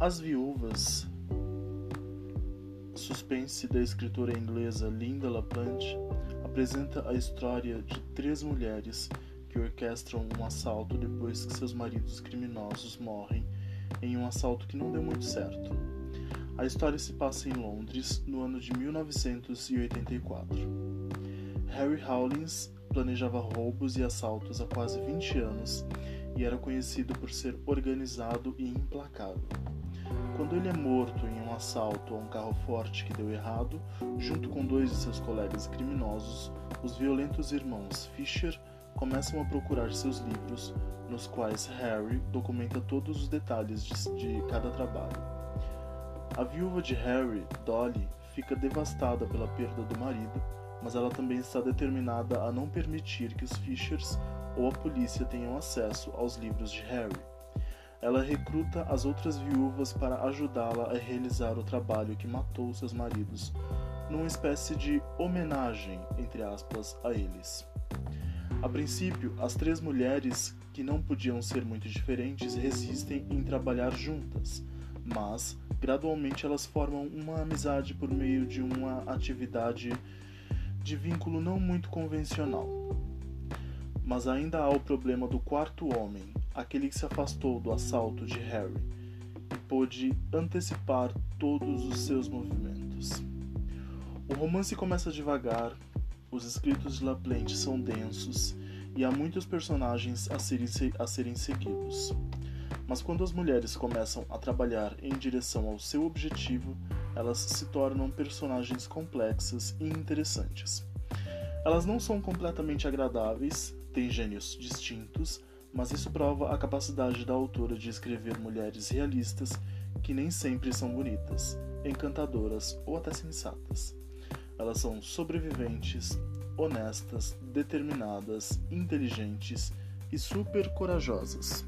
As Viúvas, suspense da escritora inglesa Linda LaPlante, apresenta a história de três mulheres que orquestram um assalto depois que seus maridos criminosos morrem em um assalto que não deu muito certo. A história se passa em Londres no ano de 1984. Harry Howlins planejava roubos e assaltos há quase 20 anos e era conhecido por ser organizado e implacável. Quando ele é morto em um assalto a um carro forte que deu errado, junto com dois de seus colegas criminosos, os violentos irmãos Fisher começam a procurar seus livros, nos quais Harry documenta todos os detalhes de, de cada trabalho. A viúva de Harry, Dolly, fica devastada pela perda do marido, mas ela também está determinada a não permitir que os Fishers ou a polícia tenham acesso aos livros de Harry. Ela recruta as outras viúvas para ajudá-la a realizar o trabalho que matou seus maridos, numa espécie de homenagem, entre aspas, a eles. A princípio, as três mulheres, que não podiam ser muito diferentes, resistem em trabalhar juntas, mas gradualmente elas formam uma amizade por meio de uma atividade de vínculo não muito convencional. Mas ainda há o problema do quarto homem, aquele que se afastou do assalto de Harry e pôde antecipar todos os seus movimentos. O romance começa devagar, os escritos de Laplante são densos e há muitos personagens a serem, a serem seguidos. Mas quando as mulheres começam a trabalhar em direção ao seu objetivo, elas se tornam personagens complexas e interessantes. Elas não são completamente agradáveis, têm gênios distintos, mas isso prova a capacidade da autora de escrever mulheres realistas que nem sempre são bonitas, encantadoras ou até sensatas. Elas são sobreviventes, honestas, determinadas, inteligentes e super corajosas.